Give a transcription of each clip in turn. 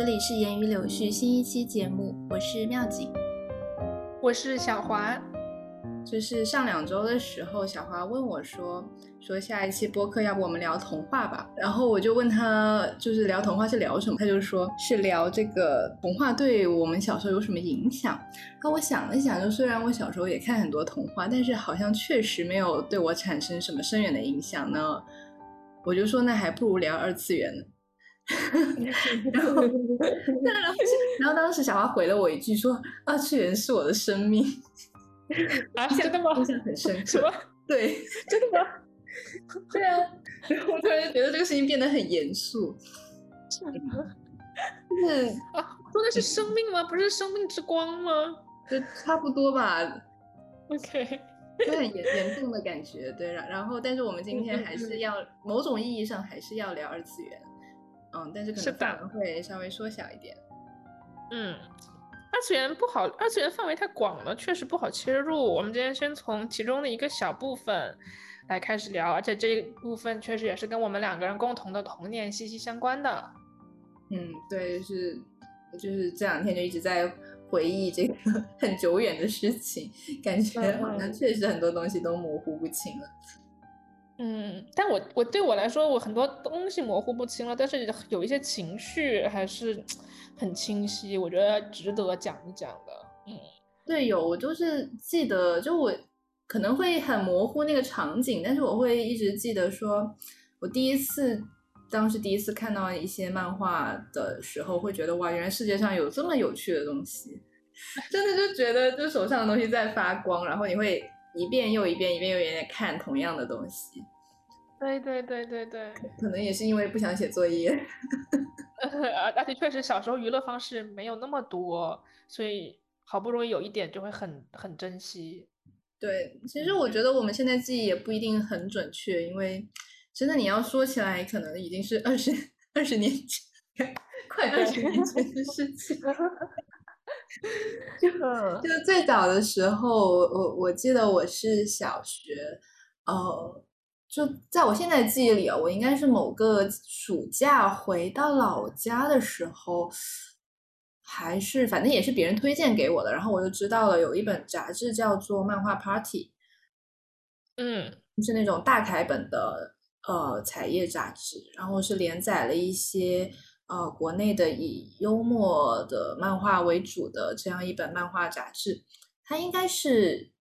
这里是言语柳絮新一期节目，我是妙景，我是小华。就是上两周的时候，小华问我说：“说下一期播客要不我们聊童话吧？”然后我就问他，就是聊童话是聊什么？他就说是聊这个童话对我们小时候有什么影响。然后我想了想，就虽然我小时候也看很多童话，但是好像确实没有对我产生什么深远的影响呢。我就说那还不如聊二次元呢。然后，然后当时小花回了我一句说：“二次元是我的生命。”啊，真的吗？印象很深刻。什么？对，真的吗？对啊。然后我突然觉得这个事情变得很严肃。是啊，说的是生命吗？不是生命之光吗？就差不多吧。OK。就很严严重的感觉，对。然然后，但是我们今天还是要某种意义上还是要聊二次元。嗯，但是可能范围会稍微缩小一点。嗯。二次元不好，二次元范围太广了，确实不好切入。我们今天先从其中的一个小部分来开始聊，而且这一部分确实也是跟我们两个人共同的童年息息相关的。嗯，对，是，就是这两天就一直在回忆这个很久远的事情，感觉好像确实很多东西都模糊不清了。嗯，但我我对我来说，我很多东西模糊不清了，但是有一些情绪还是。很清晰，我觉得值得讲一讲的。嗯，对，有我就是记得，就我可能会很模糊那个场景，但是我会一直记得，说我第一次当时第一次看到一些漫画的时候，会觉得哇，原来世界上有这么有趣的东西，真的就觉得就手上的东西在发光，然后你会一遍又一遍，一遍又一遍看同样的东西。对对对对对，可能也是因为不想写作业。而且确实小时候娱乐方式没有那么多，所以好不容易有一点就会很很珍惜。对，其实我觉得我们现在记忆也不一定很准确，因为真的你要说起来，可能已经是二十 二十年前，快二十年前的事情。就就最早的时候，我我记得我是小学，呃。就在我现在记忆里啊，我应该是某个暑假回到老家的时候，还是反正也是别人推荐给我的，然后我就知道了有一本杂志叫做《漫画 Party》，嗯，是那种大台本的呃彩页杂志，然后是连载了一些呃国内的以幽默的漫画为主的这样一本漫画杂志，它应该是。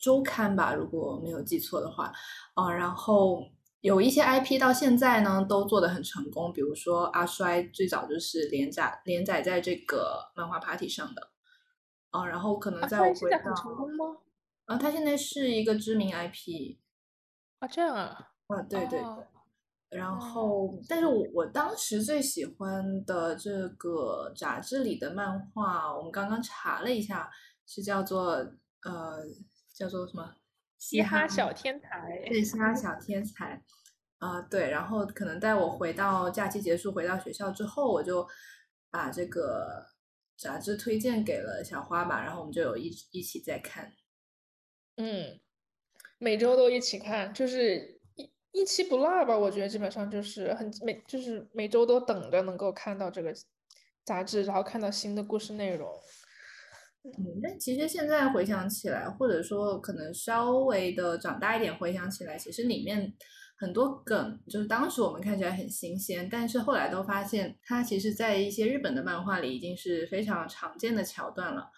周刊吧，如果没有记错的话，啊，然后有一些 IP 到现在呢都做得很成功，比如说阿衰最早就是连载连载在这个漫画 Party 上的，啊，然后可能在我回到，啊，他现在是一个知名 IP，啊，这样啊，啊，对对对，然后，但是我我当时最喜欢的这个杂志里的漫画，我们刚刚查了一下，是叫做呃。叫做什么？嘻哈小天才。对，嘻哈 小天才。啊，对。然后可能在我回到假期结束回到学校之后，我就把这个杂志推荐给了小花吧，然后我们就有一一起在看。嗯，每周都一起看，就是一一期不落吧。我觉得基本上就是很每就是每周都等着能够看到这个杂志，然后看到新的故事内容。嗯，但其实现在回想起来，或者说可能稍微的长大一点回想起来，其实里面很多梗就是当时我们看起来很新鲜，但是后来都发现它其实，在一些日本的漫画里已经是非常常见的桥段了。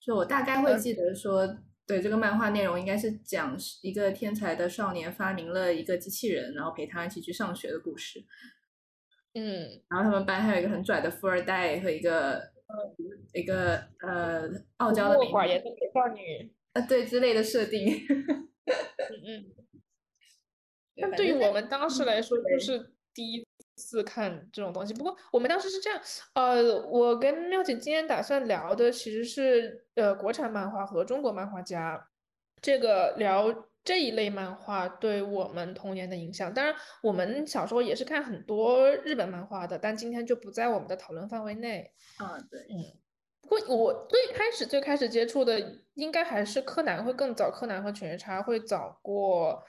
就我大概会记得说，对这个漫画内容应该是讲一个天才的少年发明了一个机器人，然后陪他一起去上学的故事。嗯，然后他们班还有一个很拽的富二代和一个。一个呃傲娇的寡言的美少女啊，对之类的设定。嗯 嗯。但对于我们当时来说，就是第一次看这种东西。不过我们当时是这样，呃，我跟妙姐今天打算聊的其实是呃国产漫画和中国漫画家，这个聊。这一类漫画对我们童年的影响，当然我们小时候也是看很多日本漫画的，但今天就不在我们的讨论范围内。啊，对，嗯。不过我最开始最开始接触的应该还是柯南会更早，柯南和犬夜叉会早过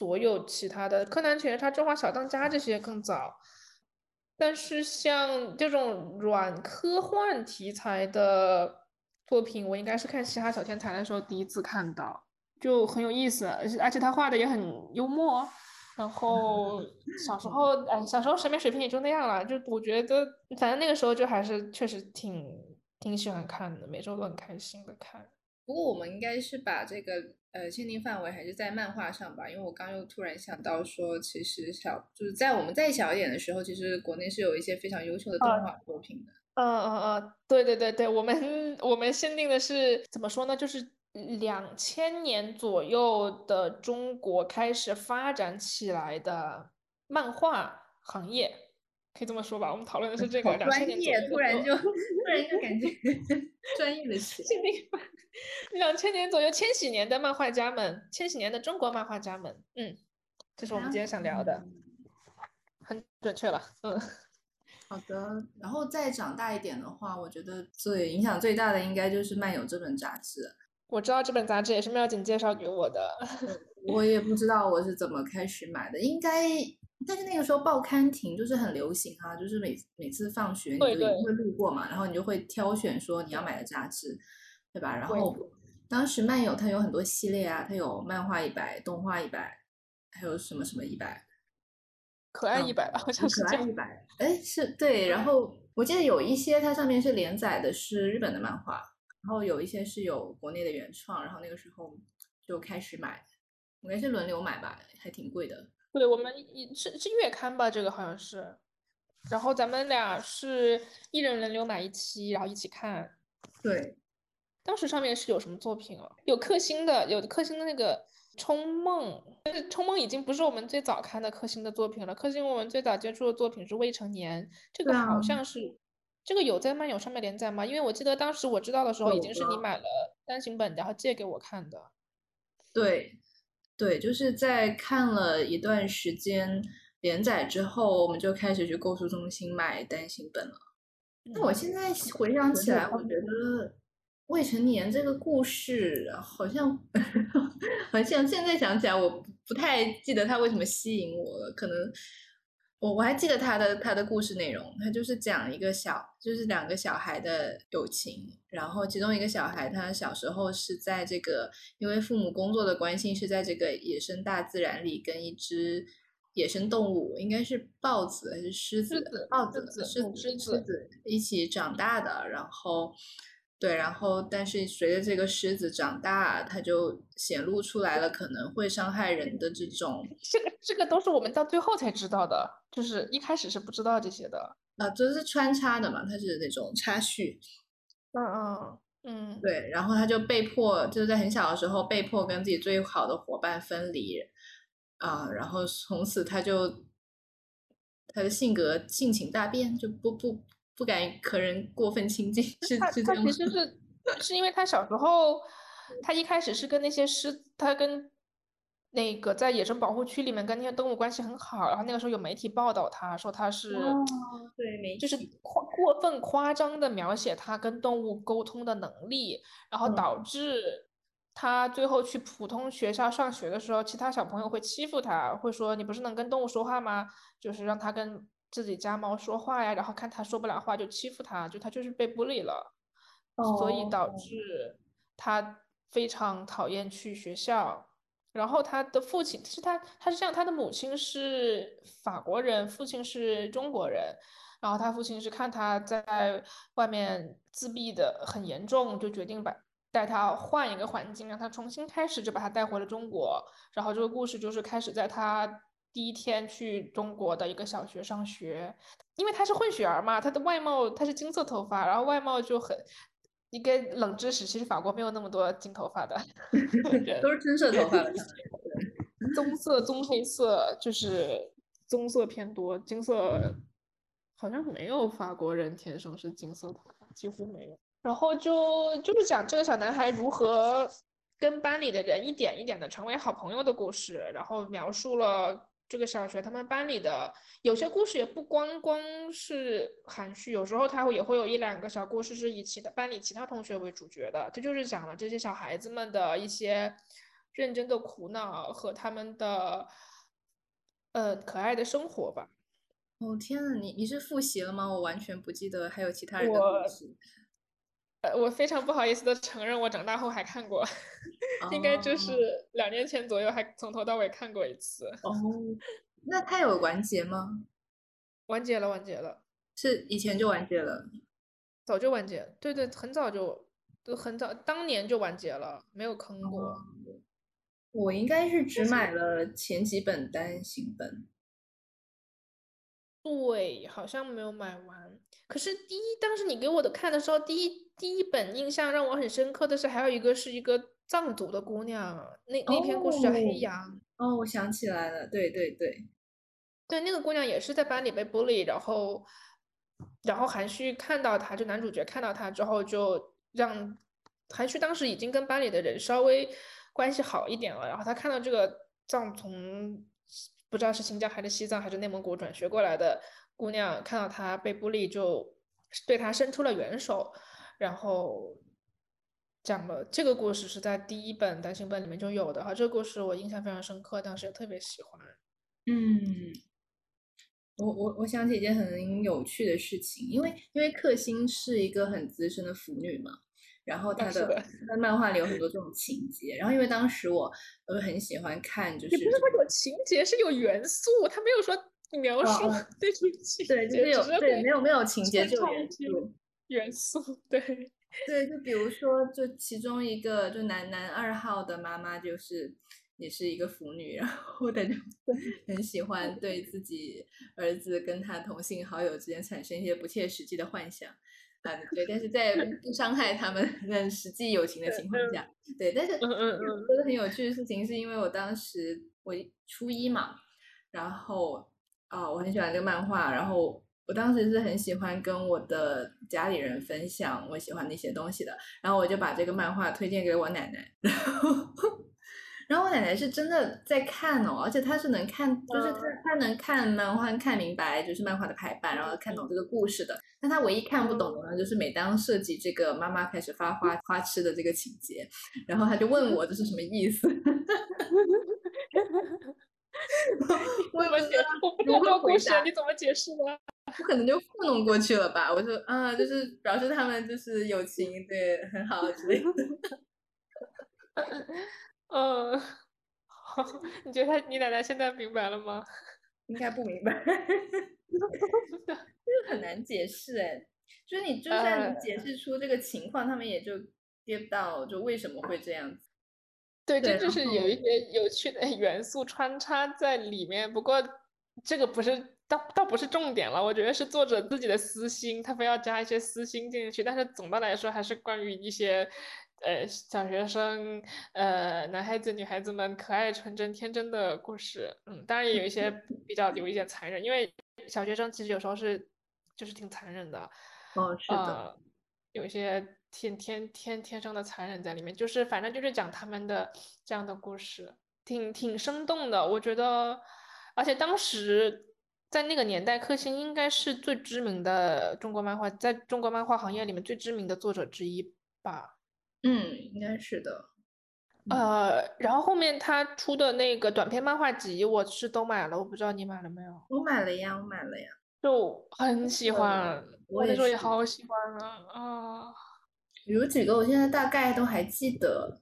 所有其他的，柯南、犬夜叉、中华小当家这些更早。但是像这种软科幻题材的作品，我应该是看《嘻哈小天才》的时候第一次看到，就很有意思，而且而且他画的也很幽默。然后小时候，哎，小时候审美水平也就那样了，就我觉得，反正那个时候就还是确实挺挺喜欢看的，每周都很开心的看。不过我们应该是把这个呃限定范围还是在漫画上吧，因为我刚又突然想到说，其实小就是在我们再小一点的时候，其实国内是有一些非常优秀的动画作品的。嗯嗯嗯，对对对对，我们我们限定的是怎么说呢？就是两千年左右的中国开始发展起来的漫画行业，可以这么说吧？我们讨论的是这个。专业，突然就突然就感觉 专业的起来。两千年左右，千禧年的漫画家们，千禧年的中国漫画家们，嗯，这是我们今天想聊的，很准确了，嗯，好的。然后再长大一点的话，我觉得最影响最大的应该就是漫游这本杂志。我知道这本杂志也是妙景介绍给我的，我也不知道我是怎么开始买的，应该，但是那个时候报刊亭就是很流行啊，就是每每次放学你就一定会路过嘛，然后你就会挑选说你要买的杂志。对吧？然后当时漫友它有很多系列啊，它有漫画一百、动画一百，还有什么什么一百，可爱一百吧，好像是可爱一百。哎，是对。然后我记得有一些它上面是连载的是日本的漫画，然后有一些是有国内的原创。然后那个时候就开始买，应该是轮流买吧，还挺贵的。对，我们一是是月刊吧，这个好像是。然后咱们俩是一人轮流买一期，然后一起看。对。当时上面是有什么作品啊？有克星的，有克星的那个《冲梦》，但是《冲梦》已经不是我们最早看的克星的作品了。克星我们最早接触的作品是《未成年》，这个好像是，这个有在漫友上面连载吗？因为我记得当时我知道的时候，已经是你买了单行本，然后借给我看的。对，对，就是在看了一段时间连载之后，我们就开始去购书中心买单行本了。那我现在回想起来，我觉得。未成年这个故事好像 好像现在想起来，我不太记得它为什么吸引我了。可能我我还记得他的他的故事内容，他就是讲一个小，就是两个小孩的友情。然后其中一个小孩，他小时候是在这个因为父母工作的关系，是在这个野生大自然里跟一只野生动物，应该是豹子还是狮子？豹子、狮子、狮子一起长大的。然后。对，然后但是随着这个狮子长大，它就显露出来了可能会伤害人的这种。这个这个都是我们到最后才知道的，就是一开始是不知道这些的。啊，这是穿插的嘛，它是那种插叙。嗯嗯嗯。对，然后他就被迫就是在很小的时候被迫跟自己最好的伙伴分离，啊，然后从此他就他的性格性情大变，就不不。不敢和人过分亲近，是是这样其实 是是因为他小时候，他一开始是跟那些狮，他跟那个在野生保护区里面跟那些动物关系很好，然后那个时候有媒体报道他说他是，对，就是夸过分夸张的描写他跟动物沟通的能力，然后导致他最后去普通学校上学的时候，其他小朋友会欺负他，会说你不是能跟动物说话吗？就是让他跟。自己家猫说话呀，然后看它说不了话就欺负它，就它就是被孤立了，所以导致它非常讨厌去学校。然后他的父亲是他，他是这样，他的母亲是法国人，父亲是中国人。然后他父亲是看他在外面自闭的很严重，就决定把带他换一个环境，让他重新开始，就把他带回了中国。然后这个故事就是开始在他。第一天去中国的一个小学上学，因为他是混血儿嘛，他的外貌他是金色头发，然后外貌就很一个冷知识，其实法国没有那么多金头发的 人，都是金色头发的，棕色、棕黑色就是棕色偏多，金色好像没有法国人天生是金色头发，几乎没有。然后就就是讲这个小男孩如何跟班里的人一点一点的成为好朋友的故事，然后描述了。这个小学，他们班里的有些故事也不光光是含蓄，有时候他会也会有一两个小故事是以其他班里其他同学为主角的，这就是讲了这些小孩子们的一些认真的苦恼和他们的呃可爱的生活吧。哦天呐，你你是复习了吗？我完全不记得还有其他人的故事。呃，我非常不好意思的承认，我长大后还看过，应该就是两年前左右还从头到尾看过一次。哦，那它有完结吗？完结了，完结了，是以前就完结了，早就完结。对对，很早就都很早，当年就完结了，没有坑过。我应该是只买了前几本单行本。对，好像没有买完。可是第一，当时你给我的看的时候，第一第一本印象让我很深刻的是，还有一个是一个藏族的姑娘，那那篇故事叫《黑羊》。哦，我想起来了，对对对，对，那个姑娘也是在班里被 bully，然后然后韩旭看到她，就男主角看到她之后，就让韩旭当时已经跟班里的人稍微关系好一点了，然后他看到这个藏从。不知道是新疆还是西藏还是内蒙古转学过来的姑娘，看到她被孤立，就对她伸出了援手，然后讲了这个故事是在第一本单行本里面就有的哈，这个故事我印象非常深刻，当时也特别喜欢。嗯，我我我想起一件很有趣的事情，因为因为克星是一个很资深的腐女嘛。然后他的他的漫画里有很多这种情节，然后因为当时我我很喜欢看，就是也不是说有情节，是有元素，他没有说描述对情对，就是有对没有没有情节就元素元素对 对，就比如说就其中一个就男男二号的妈妈就是也是一个腐女，然后他就 很喜欢对自己儿子跟他同性好友之间产生一些不切实际的幻想。啊，对，但是在 不伤害他们的实际友情的情况下，对，但是嗯嗯嗯，说的很有趣的事情，是因为我当时我初一嘛，然后啊，我很喜欢这个漫画，然后我当时是很喜欢跟我的家里人分享我喜欢的一些东西的，然后我就把这个漫画推荐给我奶奶，然后。然后我奶奶是真的在看哦，而且她是能看，就是她她能看漫画看明白，就是漫画的排版，然后看懂这个故事的。但她唯一看不懂的呢，就是每当涉及这个妈妈开始发花花痴的这个情节，然后她就问我这是什么意思。我怎么解？我不懂这个故事，你怎么解释呢？我可能就糊弄过去了吧。我说啊，就是表示他们就是友情，对，很好之类的。嗯，好，你觉得你奶奶现在明白了吗？应该不明白，就是很难解释哎。就是你就算能解释出这个情况，他们也就 get 到就为什么会这样子。对，这就是有一些有趣的 元素穿插在里面。不过这个不是倒倒不是重点了，我觉得是作者自己的私心，他非要加一些私心进去。但是总的来说，还是关于一些。呃，小学生，呃，男孩子、女孩子们可爱、纯真、天真的故事，嗯，当然也有一些 比较有一点残忍，因为小学生其实有时候是就是挺残忍的，哦，是的，有一些天天天天生的残忍在里面，就是反正就是讲他们的这样的故事，挺挺生动的，我觉得，而且当时在那个年代，克星应该是最知名的中国漫画，在中国漫画行业里面最知名的作者之一吧。嗯，应该是的。呃，然后后面他出的那个短篇漫画集，我是都买了，我不知道你买了没有？我买了呀，我买了呀，就很喜欢，我那时候也好喜欢啊啊！有几个我现在大概都还记得，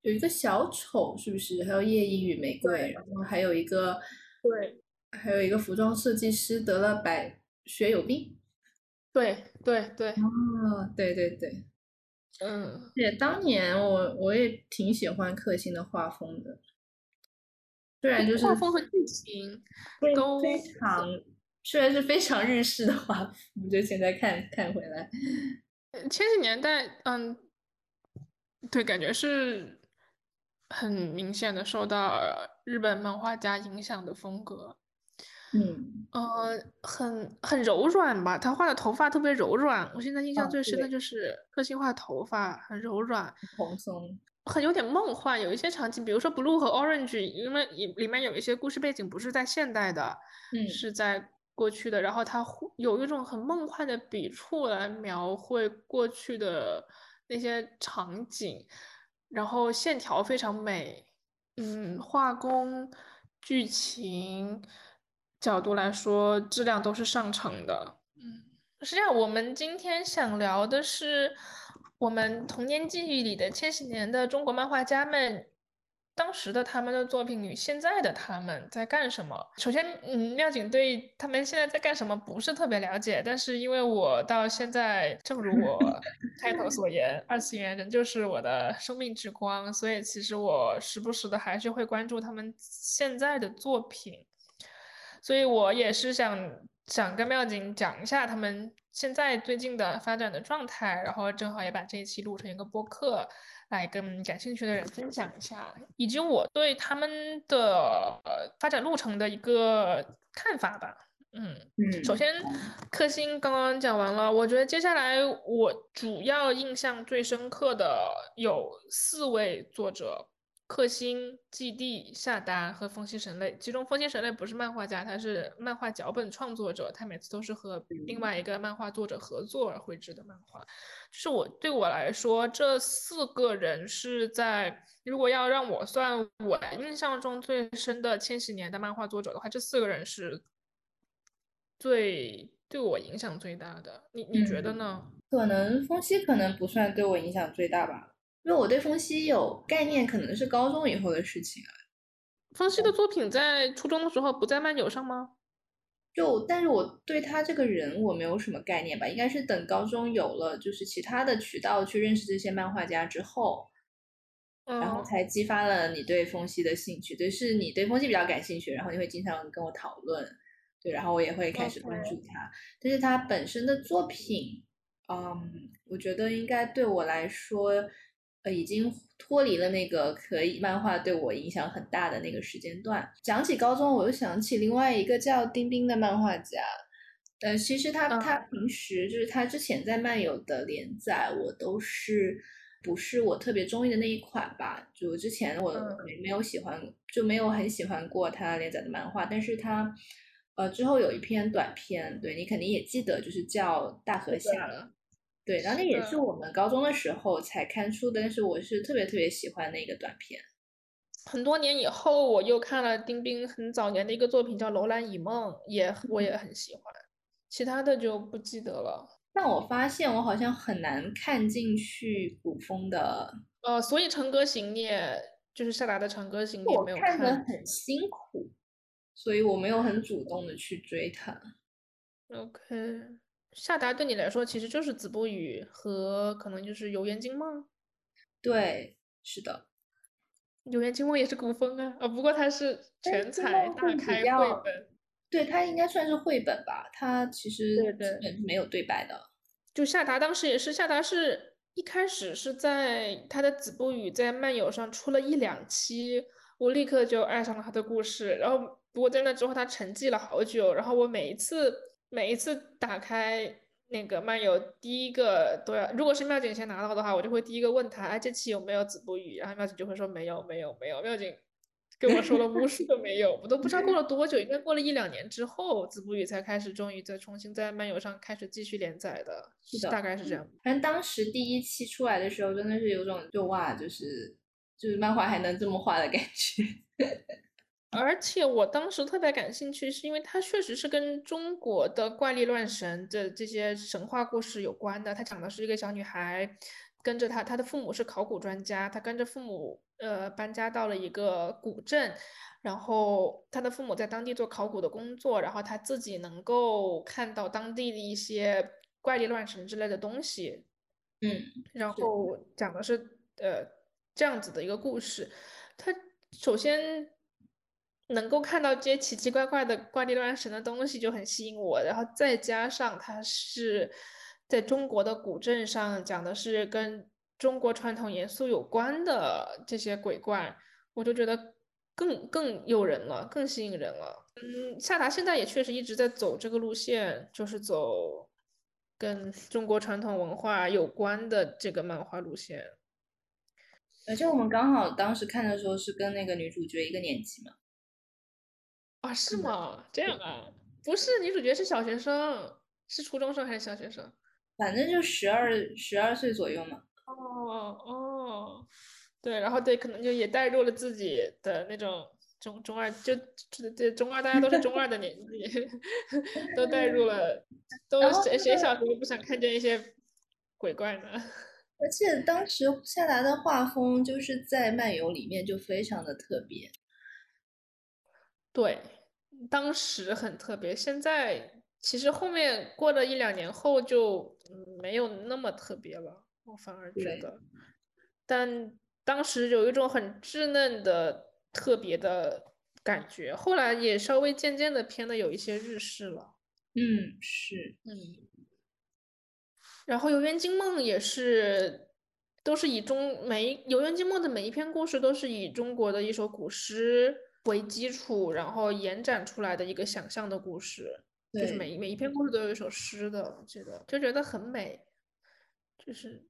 有一个小丑是不是？还有夜莺与玫瑰，然后还有一个对，还有一个服装设计师得了白血友病，对对对，哦，对对对。嗯，也当年我我也挺喜欢克星的画风的，虽然就是画风和剧情 都非常，虽然是非常日式的画风，我觉得现在看看回来，千禧年代，嗯，对，感觉是很明显的受到日本漫画家影响的风格。嗯，呃，很很柔软吧，他画的头发特别柔软。我现在印象最深的就是个性化头发很柔软，蓬松，很有点梦幻。有一些场景，比如说 Blue 和 Orange，因为里里面有一些故事背景不是在现代的，嗯，是在过去的。然后他有一种很梦幻的笔触来描绘过去的那些场景，然后线条非常美，嗯，画工、剧情。角度来说，质量都是上乘的。嗯，是这样我们今天想聊的是我们童年记忆里的千禧年的中国漫画家们。当时的他们的作品与现在的他们在干什么？首先，嗯，妙景对他们现在在干什么不是特别了解，但是因为我到现在，正如我 开头所言，二次元仍旧是我的生命之光，所以其实我时不时的还是会关注他们现在的作品，所以我也是想想跟妙景讲一下他们现在最近的发展的状态，然后正好也把这一期录成一个播客。来跟感兴趣的人分享一下，以及我对他们的发展路程的一个看法吧。嗯嗯，首先，克星刚刚讲完了，我觉得接下来我主要印象最深刻的有四位作者。克星、基地、夏达和风息神类，其中风息神类不是漫画家，他是漫画脚本创作者，他每次都是和另外一个漫画作者合作而绘制的漫画。就是我对我来说，这四个人是在如果要让我算我印象中最深的千禧年的漫画作者的话，这四个人是最对我影响最大的。你你觉得呢？可能风息可能不算对我影响最大吧。因为我对风息有概念，可能是高中以后的事情了。风息的作品在初中的时候不在漫友上吗？就，但是我对他这个人我没有什么概念吧，应该是等高中有了就是其他的渠道去认识这些漫画家之后，然后才激发了你对风息的兴趣。对，是你对风息比较感兴趣，然后你会经常跟我讨论，对，然后我也会开始关注他。但是他本身的作品，嗯，我觉得应该对我来说。呃，已经脱离了那个可以漫画对我影响很大的那个时间段。讲起高中，我又想起另外一个叫丁丁的漫画家。呃，其实他他平时就是他之前在漫游的连载，我都是不是我特别中意的那一款吧？就之前我没没有喜欢，就没有很喜欢过他连载的漫画。但是他呃之后有一篇短篇，对你肯定也记得，就是叫《大河下》。对，然后那也是我们高中的时候才看出的，但是我是特别特别喜欢的一个短片。很多年以后，我又看了丁丁很早年的一个作品叫《楼兰以梦》，也我也很喜欢，其他的就不记得了。但我发现我好像很难看进去古风的。呃，所以《长歌行》也就是夏达的《长歌行》，也没有看的很辛苦，所以我没有很主动的去追它。OK。夏达对你来说其实就是子不语和可能就是游园惊梦，对，是的，游园惊梦也是古风啊，啊，不过它是全彩大开绘本，对，它应该算是绘本吧，它其实基本是没有对白的。就夏达当时也是，夏达是一开始是在他的子不语在漫友上出了一两期，我立刻就爱上了他的故事，然后不过在那之后他沉寂了好久，然后我每一次。每一次打开那个漫游，第一个都要，如果是妙景先拿到的话，我就会第一个问他，哎，这期有没有子不语？然后妙景就会说没有，没有，没有。妙景跟我说了无数个没有，我都不知道过了多久，应该过了一两年之后，子不语才开始终于再重新在漫游上开始继续连载的，是的，大概是这样。反正当时第一期出来的时候，真的是有种就哇，就是就是漫画还能这么画的感觉。而且我当时特别感兴趣，是因为它确实是跟中国的怪力乱神的这些神话故事有关的。它讲的是一个小女孩，跟着她，她的父母是考古专家，她跟着父母呃搬家到了一个古镇，然后她的父母在当地做考古的工作，然后她自己能够看到当地的一些怪力乱神之类的东西，嗯，然后讲的是呃这样子的一个故事。它首先。能够看到这些奇奇怪怪的怪力乱神的东西就很吸引我，然后再加上它是在中国的古镇上讲的是跟中国传统元素有关的这些鬼怪，我就觉得更更诱人了，更吸引人了。嗯，夏达现在也确实一直在走这个路线，就是走跟中国传统文化有关的这个漫画路线。而且我们刚好当时看的时候是跟那个女主角一个年级嘛。啊，是吗？这样啊？不是，女主角是小学生，是初中生还是小学生？反正就十二十二岁左右嘛。哦哦，对，然后对，可能就也带入了自己的那种中中二就这这中二，大家都是中二的年纪，都带入了，都谁谁小时候不想看见一些鬼怪呢？而且当时夏达的画风就是在漫游里面就非常的特别，对，当时很特别，现在其实后面过了一两年后就没有那么特别了，我反而觉得，但当时有一种很稚嫩的。特别的感觉，后来也稍微渐渐的偏的有一些日式了。嗯，是，嗯。然后《游园惊梦》也是，都是以中每《游园惊梦》的每一篇故事都是以中国的一首古诗为基础，然后延展出来的一个想象的故事。就是每每一篇故事都有一首诗的，我觉得就觉得很美，就是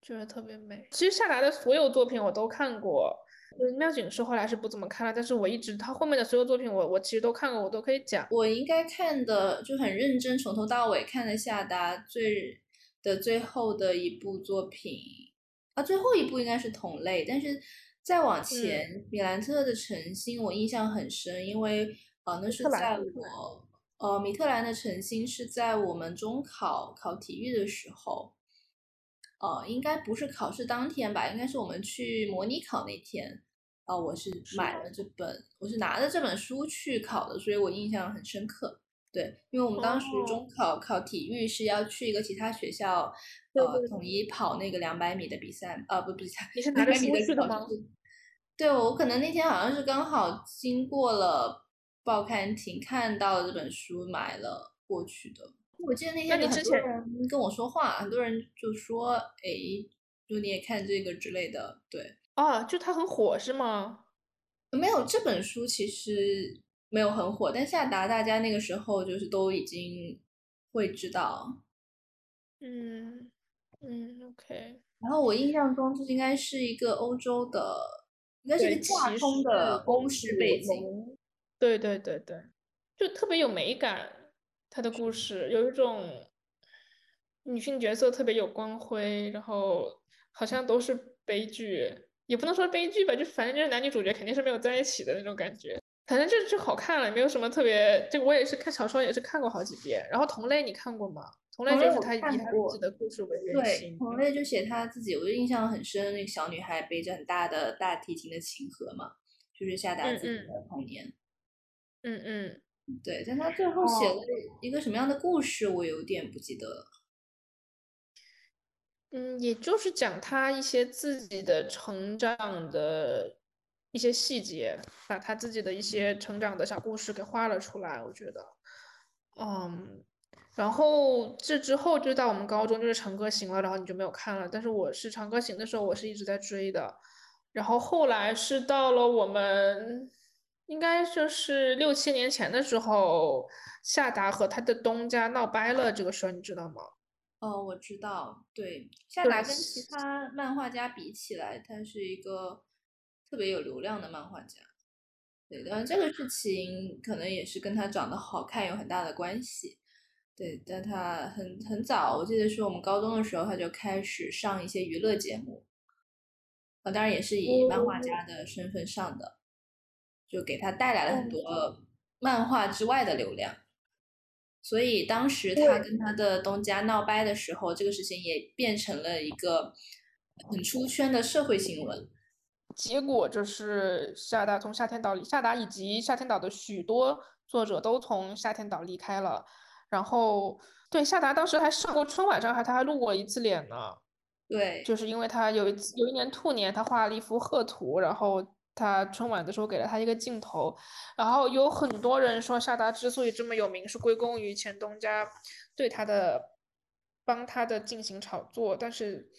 觉得特别美。其实夏达的所有作品我都看过。妙景是后来是不怎么看了，但是我一直他后面的所有作品，我我其实都看过，我都可以讲。我应该看的就很认真，从头到尾看了夏达最的最后的一部作品啊，最后一部应该是同类，但是再往前，米兰特的晨星我印象很深，因为呃那是在我呃米特兰的晨星是在我们中考考体育的时候。呃，应该不是考试当天吧？应该是我们去模拟考那天。啊，我是买了这本，我是拿着这本书去考的，所以我印象很深刻。对，因为我们当时中考考体育是要去一个其他学校，呃，统一跑那个两百米的比赛。呃，不，不是，你是拿着书去的吗？对，我可能那天好像是刚好经过了报刊亭，看到了这本书，买了过去的。我记得那天很多人跟我说话，很多人就说：“哎，就你也看这个之类的。”对，啊，就它很火是吗？没有，这本书其实没有很火，但夏达大家那个时候就是都已经会知道。嗯嗯，OK。然后我印象中这应该是一个欧洲的，应该是一个架空的公式背景。对对对对，就特别有美感。他的故事有一种女性角色特别有光辉，然后好像都是悲剧，也不能说悲剧吧，就反正就是男女主角肯定是没有在一起的那种感觉。反正就就好看了，没有什么特别。这个我也是看小说，也是看过好几遍。然后同类你看过吗？同类就是他以他自己的故事为原型。对，同类就写他自己，我就印象很深。那个小女孩背着很大的大提琴的琴盒嘛，就是夏达自己的童年。嗯嗯。对，但他最后写了一个什么样的故事，我有点不记得了。嗯，也就是讲他一些自己的成长的一些细节，把他自己的一些成长的小故事给画了出来。我觉得，嗯，然后这之后就到我们高中就是《长歌行》了，然后你就没有看了。但是我是《长歌行》的时候，我是一直在追的。然后后来是到了我们。应该就是六七年前的时候，夏达和他的东家闹掰了这个事儿，你知道吗？哦，我知道。对，夏达跟其他漫画家比起来，他是一个特别有流量的漫画家。对，但这个事情可能也是跟他长得好看有很大的关系。对，但他很很早，我记得是我们高中的时候，他就开始上一些娱乐节目。啊，当然也是以漫画家的身份上的。就给他带来了很多漫画之外的流量，所以当时他跟他的东家闹掰的时候，这个事情也变成了一个很出圈的社会新闻。结果就是夏达从夏天岛，夏达以及夏天岛的许多作者都从夏天岛离开了。然后，对夏达当时还上过春晚上，还他还露过一次脸呢。对，就是因为他有一次有一年兔年，他画了一幅贺图，然后。他春晚的时候给了他一个镜头，然后有很多人说夏达之所以这么有名，是归功于前东家对他的帮他的进行炒作。但是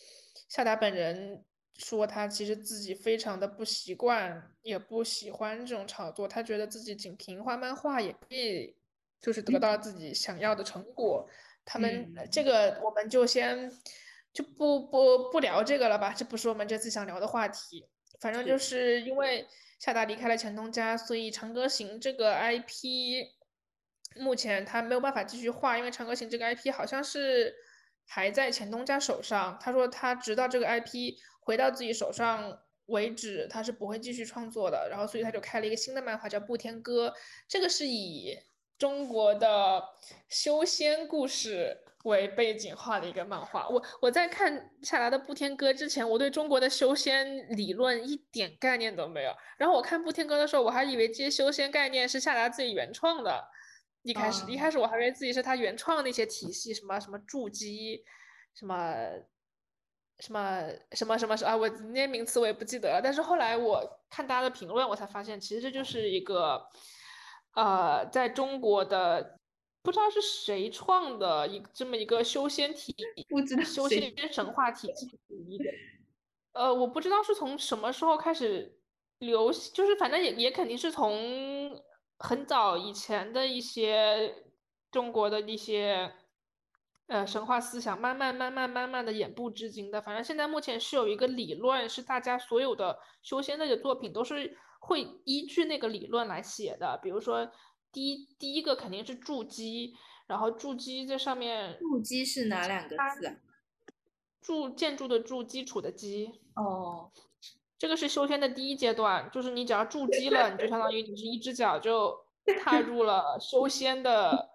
夏达本人说他其实自己非常的不习惯，也不喜欢这种炒作。他觉得自己仅凭画漫画也可以，就是得到自己想要的成果。他们这个我们就先就不不不聊这个了吧，这不是我们这次想聊的话题。反正就是因为夏达离开了前东家，所以《长歌行》这个 IP 目前他没有办法继续画，因为《长歌行》这个 IP 好像是还在前东家手上。他说他直到这个 IP 回到自己手上为止，他是不会继续创作的。然后，所以他就开了一个新的漫画，叫《布天歌》。这个是以中国的修仙故事为背景画的一个漫画。我我在看夏达的《布天歌》之前，我对中国的修仙理论一点概念都没有。然后我看《布天歌》的时候，我还以为这些修仙概念是夏达自己原创的。一开始，一开始我还以为自己是他原创的一些体系，什么什么筑基，什么。什么什么什么啊？我那些名词我也不记得了。但是后来我看大家的评论，我才发现，其实这就是一个，呃，在中国的不知道是谁创的一这么一个修仙体，不知道修仙神话体系。呃，我不知道是从什么时候开始流行，就是反正也也肯定是从很早以前的一些中国的一些。呃，神话思想慢慢、慢慢、慢慢的演步至今的。反正现在目前是有一个理论，是大家所有的修仙类的作品都是会依据那个理论来写的。比如说，第一第一个肯定是筑基，然后筑基这上面筑基是哪两个字啊？筑建筑的筑，基础的基。哦，这个是修仙的第一阶段，就是你只要筑基了，你就相当于你是一只脚就踏入了修仙的。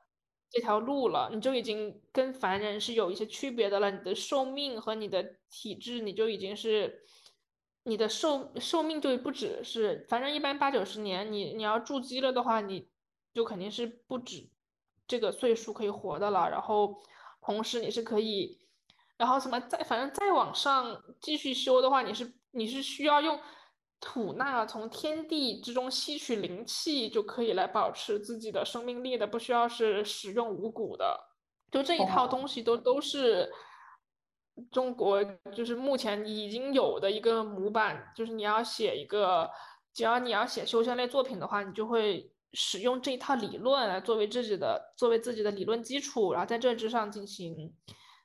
这条路了，你就已经跟凡人是有一些区别的了。你的寿命和你的体质，你就已经是你的寿寿命就不止是反正一般八九十年，你你要筑基了的话，你就肯定是不止这个岁数可以活的了。然后同时你是可以，然后什么再反正再往上继续修的话，你是你是需要用。吐纳从天地之中吸取灵气就可以来保持自己的生命力的，不需要是使用五谷的。就这一套东西都都是中国就是目前已经有的一个模板。就是你要写一个，只要你要写修仙类作品的话，你就会使用这一套理论来作为自己的作为自己的理论基础，然后在这之上进行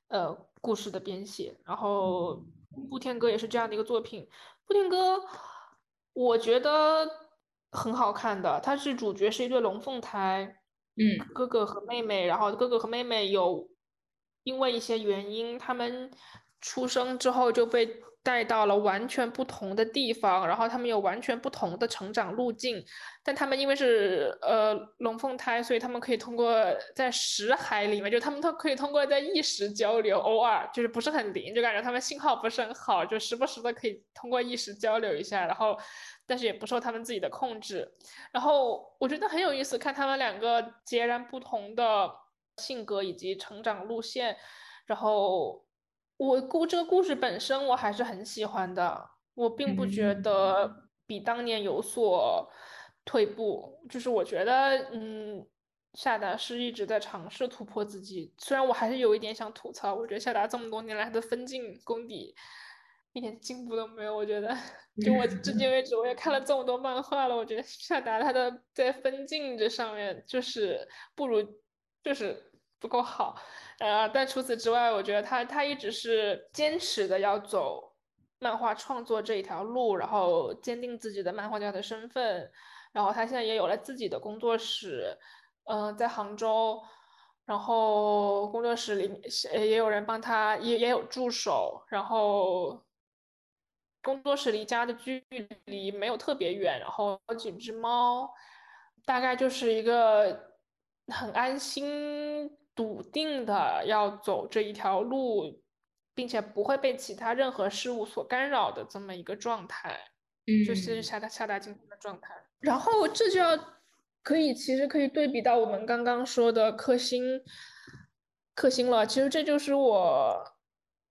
呃故事的编写。然后《布天歌》也是这样的一个作品，《布天歌》。我觉得很好看的，它是主角是一对龙凤胎，嗯，哥哥和妹妹，然后哥哥和妹妹有因为一些原因，他们出生之后就被。带到了完全不同的地方，然后他们有完全不同的成长路径，但他们因为是呃龙凤胎，所以他们可以通过在识海里面，就他们都可以通过在意识交流，偶尔就是不是很灵，就感觉他们信号不是很好，就时不时的可以通过意识交流一下，然后但是也不受他们自己的控制，然后我觉得很有意思，看他们两个截然不同的性格以及成长路线，然后。我故这个故事本身我还是很喜欢的，我并不觉得比当年有所退步。就是我觉得，嗯，夏达是一直在尝试突破自己。虽然我还是有一点想吐槽，我觉得夏达这么多年来他的分镜功底一点进步都没有。我觉得，就我至今为止我也看了这么多漫画了，我觉得夏达他的在分镜这上面就是不如，就是不够好。呃，但除此之外，我觉得他他一直是坚持的要走漫画创作这一条路，然后坚定自己的漫画家的身份，然后他现在也有了自己的工作室，嗯，在杭州，然后工作室里面也有人帮他，也也有助手，然后工作室离家的距离没有特别远，然后有几只猫，大概就是一个很安心。笃定的要走这一条路，并且不会被其他任何事物所干扰的这么一个状态，嗯，就是下达下达今天的状态。然后这就要可以，其实可以对比到我们刚刚说的克星，克星了。其实这就是我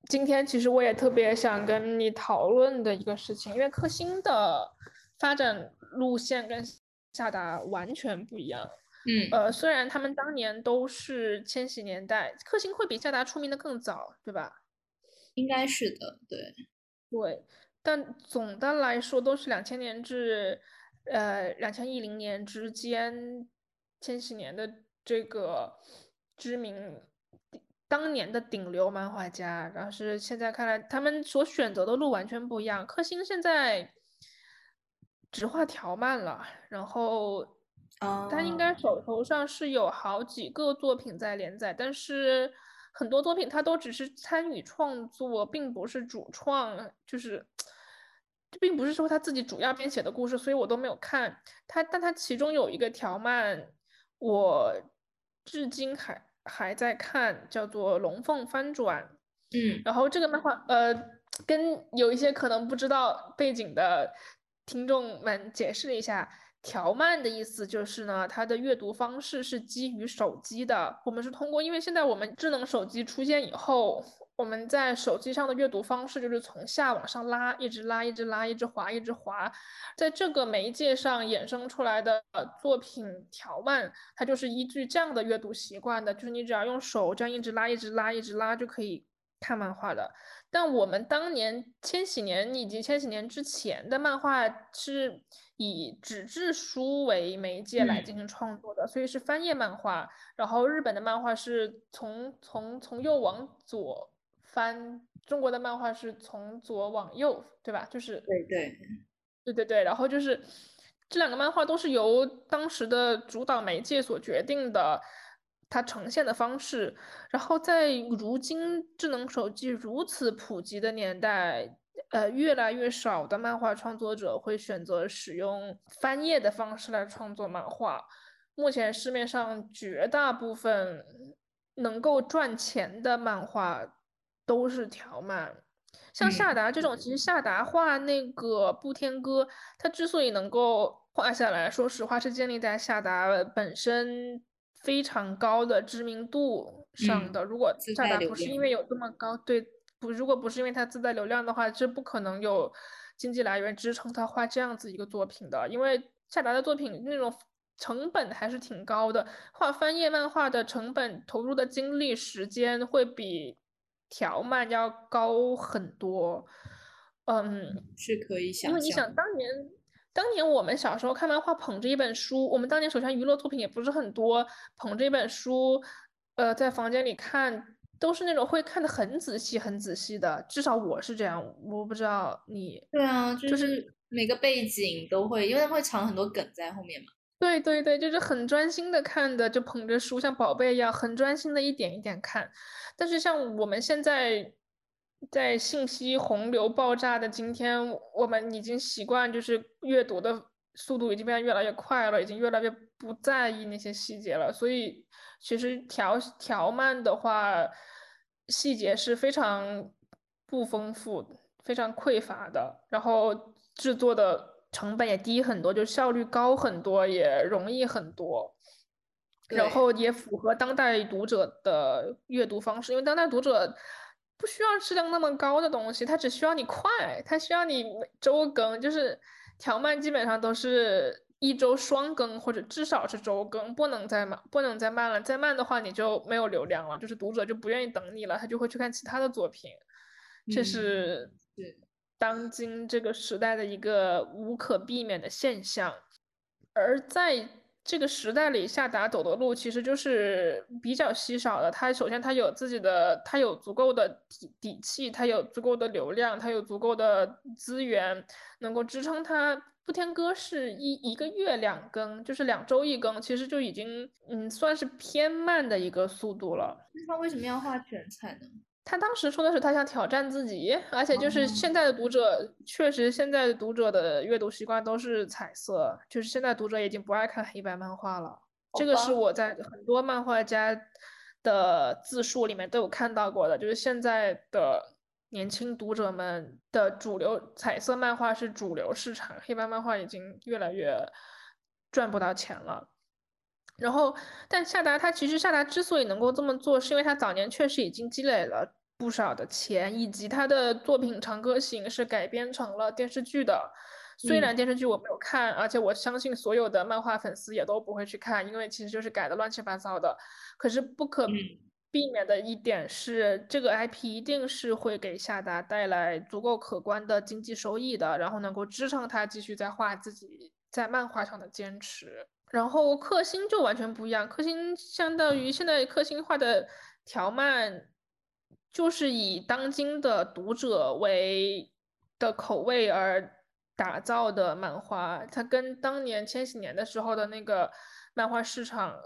今天其实我也特别想跟你讨论的一个事情，因为克星的发展路线跟下达完全不一样。嗯，呃，虽然他们当年都是千禧年代，克星会比夏达出名的更早，对吧？应该是的，对，对。但总的来说，都是两千年至呃两千一零年之间，千禧年的这个知名当年的顶流漫画家。然后是现在看来，他们所选择的路完全不一样。克星现在直画条漫了，然后。他应该手头上是有好几个作品在连载，但是很多作品他都只是参与创作，并不是主创，就是并不是说他自己主要编写的故事，所以我都没有看他。但他其中有一个条漫，我至今还还在看，叫做《龙凤翻转》。嗯，然后这个漫画，呃，跟有一些可能不知道背景的听众们解释一下。条漫的意思就是呢，它的阅读方式是基于手机的。我们是通过，因为现在我们智能手机出现以后，我们在手机上的阅读方式就是从下往上拉，一直拉，一直拉，一直滑，一直滑。在这个媒介上衍生出来的作品条漫，它就是依据这样的阅读习惯的，就是你只要用手这样一直拉，一直拉，一直拉就可以看漫画的。但我们当年千禧年以及千禧年之前的漫画是。以纸质书为媒介来进行创作的，所以是翻页漫画。然后日本的漫画是从从从右往左翻，中国的漫画是从左往右，对吧？就是对对对对对。然后就是这两个漫画都是由当时的主导媒介所决定的，它呈现的方式。然后在如今智能手机如此普及的年代。呃，越来越少的漫画创作者会选择使用翻页的方式来创作漫画。目前市面上绝大部分能够赚钱的漫画都是条漫，像夏达这种，其实夏达画那个《布天歌》，它之所以能够画下来，说实话是建立在夏达本身非常高的知名度上的。如果夏达不是因为有这么高，对。不，如果不是因为他自带流量的话，这不可能有经济来源支撑他画这样子一个作品的。因为夏达的作品那种成本还是挺高的，画翻页漫画的成本投入的精力时间会比条漫要高很多。嗯，是可以想，因为你想当年，当年我们小时候看漫画，捧着一本书，我们当年手上娱乐作品也不是很多，捧着一本书，呃，在房间里看。都是那种会看得很仔细、很仔细的，至少我是这样。我不知道你。对啊，就是每个背景都会，因为会藏很多梗在后面嘛。对对对，就是很专心的看的，就捧着书像宝贝一样，很专心的一点一点看。但是像我们现在在信息洪流爆炸的今天，我们已经习惯就是阅读的速度已经变得越来越快了，已经越来越不在意那些细节了，所以。其实调调慢的话，细节是非常不丰富、非常匮乏的，然后制作的成本也低很多，就效率高很多，也容易很多，然后也符合当代读者的阅读方式，因为当代读者不需要质量那么高的东西，它只需要你快，它需要你周更，就是条漫基本上都是。一周双更或者至少是周更，不能再慢，不能再慢了。再慢的话，你就没有流量了，就是读者就不愿意等你了，他就会去看其他的作品。这是当今这个时代的一个无可避免的现象。而在这个时代里，夏达走的路其实就是比较稀少的。他首先他有自己的，他有足够的底底气，他有足够的流量，他有足够的资源，能够支撑他。不天歌是一一个月两更，就是两周一更，其实就已经嗯算是偏慢的一个速度了。那他为什么要画全彩呢？他当时说的是他想挑战自己，而且就是现在的读者确实现在的读者的阅读习惯都是彩色，就是现在读者已经不爱看黑白漫画了。这个是我在很多漫画家的自述里面都有看到过的，就是现在的。年轻读者们的主流彩色漫画是主流市场，黑白漫画已经越来越赚不到钱了。然后，但夏达他其实夏达之所以能够这么做，是因为他早年确实已经积累了不少的钱，以及他的作品《长歌行》是改编成了电视剧的。虽然电视剧我没有看，而且我相信所有的漫画粉丝也都不会去看，因为其实就是改的乱七八糟的。可是不可。避免的一点是，这个 IP 一定是会给夏达带来足够可观的经济收益的，然后能够支撑他继续在画自己在漫画上的坚持。然后克星就完全不一样，克星相当于现在克星画的条漫，就是以当今的读者为的口味而打造的漫画，它跟当年千禧年的时候的那个漫画市场。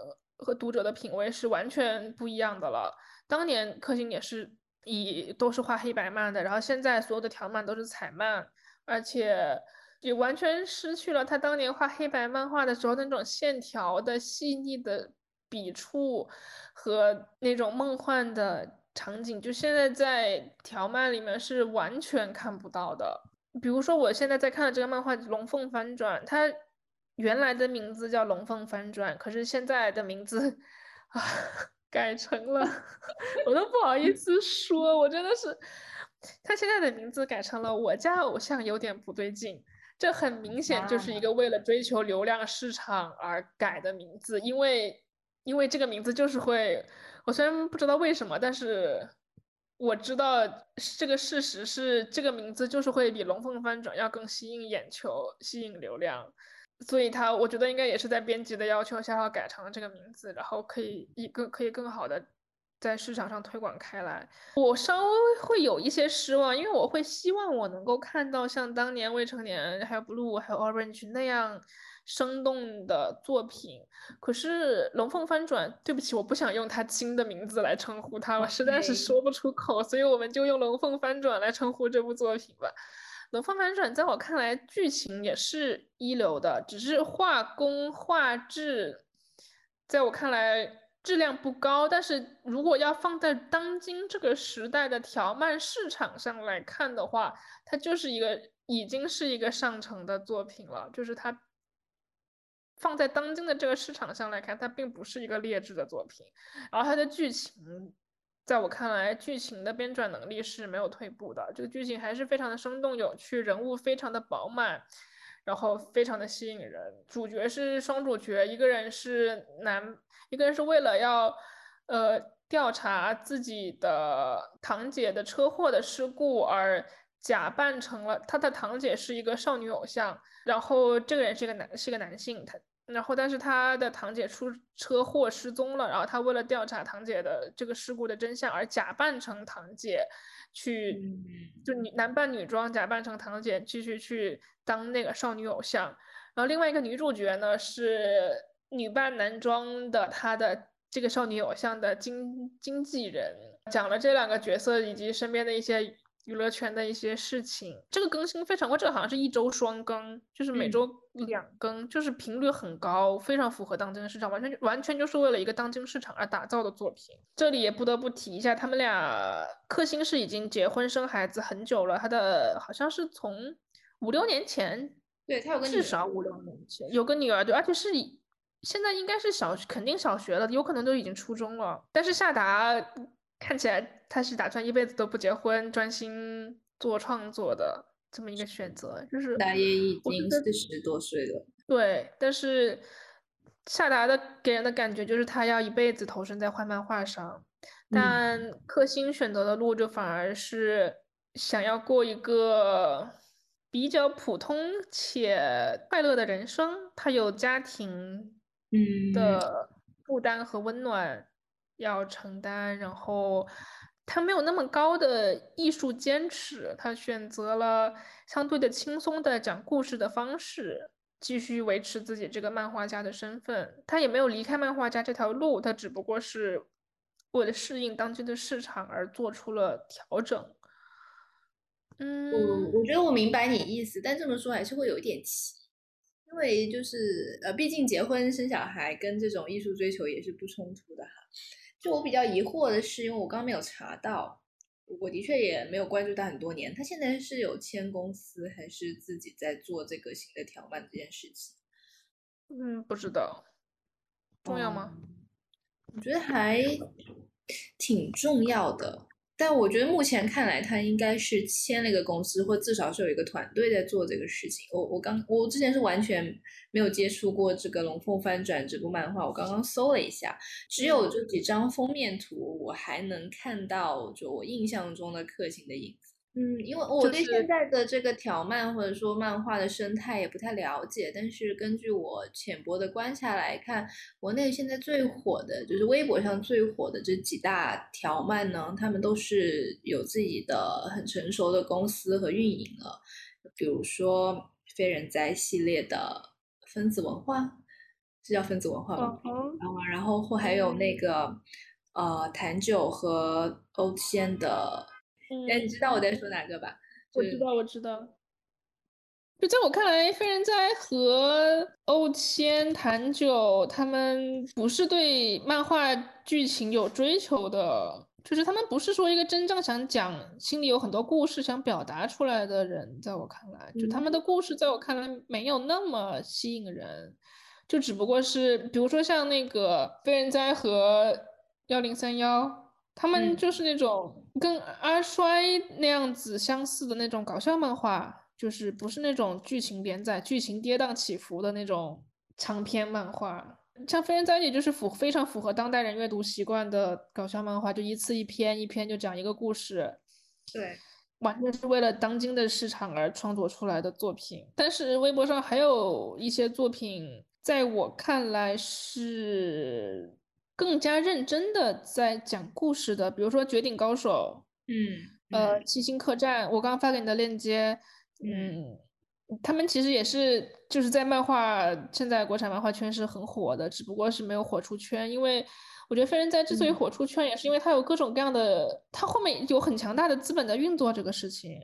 和读者的品味是完全不一样的了。当年克星也是以都是画黑白漫的，然后现在所有的条漫都是彩漫，而且也完全失去了他当年画黑白漫画的时候那种线条的细腻的笔触和那种梦幻的场景，就现在在条漫里面是完全看不到的。比如说，我现在在看的这个漫画《龙凤翻转》，它原来的名字叫《龙凤翻转》，可是现在的名字啊改成了，我都不好意思说，我真的是，他现在的名字改成了《我家偶像有点不对劲》，这很明显就是一个为了追求流量市场而改的名字，因为因为这个名字就是会，我虽然不知道为什么，但是。我知道这个事实是，这个名字就是会比龙凤翻转要更吸引眼球、吸引流量，所以他我觉得应该也是在编辑的要求下要改成了这个名字，然后可以一个可以更好的在市场上推广开来。我稍微会有一些失望，因为我会希望我能够看到像当年未成年还有 Blue 还有 Orange 那样。生动的作品，可是《龙凤翻转》，对不起，我不想用它新的名字来称呼它，我实在是说不出口，所以我们就用《龙凤翻转》来称呼这部作品吧。《龙凤翻转》在我看来，剧情也是一流的，只是画工画质，在我看来质量不高。但是如果要放在当今这个时代的条漫市场上来看的话，它就是一个已经是一个上乘的作品了，就是它。放在当今的这个市场上来看，它并不是一个劣质的作品。然后它的剧情，在我看来，剧情的编撰能力是没有退步的。这个剧情还是非常的生动有趣，人物非常的饱满，然后非常的吸引人。主角是双主角，一个人是男，一个人是为了要，呃，调查自己的堂姐的车祸的事故而假扮成了他的堂姐是一个少女偶像，然后这个人是个男，是个男性，他。然后，但是他的堂姐出车祸失踪了，然后他为了调查堂姐的这个事故的真相，而假扮成堂姐，去就女男扮女装，假扮成堂姐，继续去当那个少女偶像。然后另外一个女主角呢是女扮男装的，她的这个少女偶像的经经纪人，讲了这两个角色以及身边的一些。娱乐圈的一些事情，这个更新非常快，这个好像是一周双更，就是每周两更，就是频率很高，非常符合当今的市场，完全完全就是为了一个当今市场而打造的作品。这里也不得不提一下，他们俩克星是已经结婚生孩子很久了，他的好像是从五六年前，对他有个至少五六年前有个女儿，对，而且是现在应该是小肯定小学了，有可能都已经初中了，但是夏达。看起来他是打算一辈子都不结婚，专心做创作的这么一个选择，就是他也已经四十多岁了。对，但是夏达的给人的感觉就是他要一辈子投身在画漫画上，但克星选择的路就反而是想要过一个比较普通且快乐的人生。他有家庭的负担和温暖。要承担，然后他没有那么高的艺术坚持，他选择了相对的轻松的讲故事的方式，继续维持自己这个漫画家的身份。他也没有离开漫画家这条路，他只不过是为了适应当今的市场而做出了调整。嗯，我我觉得我明白你意思，但这么说还是会有一点奇，因为就是呃，毕竟结婚生小孩跟这种艺术追求也是不冲突的哈。就我比较疑惑的是，因为我刚刚没有查到，我的确也没有关注他很多年。他现在是有签公司，还是自己在做这个新的条漫这件事情？嗯，不知道，重要吗？我觉得还挺重要的。但我觉得目前看来，他应该是签了一个公司，或至少是有一个团队在做这个事情。我我刚我之前是完全没有接触过这个《龙凤翻转》这部漫画，我刚刚搜了一下，只有这几张封面图，我还能看到就我印象中的克勤的影子。嗯，因为我对现在的这个条漫或者说漫画的生态也不太了解，但是根据我浅薄的观察来看，国内现在最火的就是微博上最火的这几大条漫呢，他们都是有自己的很成熟的公司和运营了，比如说非人哉系列的分子文化，这叫分子文化吗？嗯，然后或还有那个呃谭九和欧千的。哎，你知道我在说哪个吧？我知道，我知道。就在我看来，飞人哉和欧千、谭九他们不是对漫画剧情有追求的，就是他们不是说一个真正想讲、心里有很多故事想表达出来的人。在我看来，就他们的故事，在我看来没有那么吸引人，就只不过是，比如说像那个飞人哉和幺零三幺，他们就是那种跟阿衰那样子相似的那种搞笑漫画。就是不是那种剧情连载、剧情跌宕起伏的那种长篇漫画，像《飞人哉》也就是符非常符合当代人阅读习惯的搞笑漫画，就一次一篇，一篇就讲一个故事，对，完全是为了当今的市场而创作出来的作品。但是微博上还有一些作品，在我看来是更加认真的在讲故事的，比如说《绝顶高手》，嗯，呃，《七星客栈》，我刚刚发给你的链接。嗯，他们其实也是就是在漫画，现在国产漫画圈是很火的，只不过是没有火出圈。因为我觉得飞人哉之所以火出圈，也是因为它有各种各样的，它后面有很强大的资本在运作这个事情。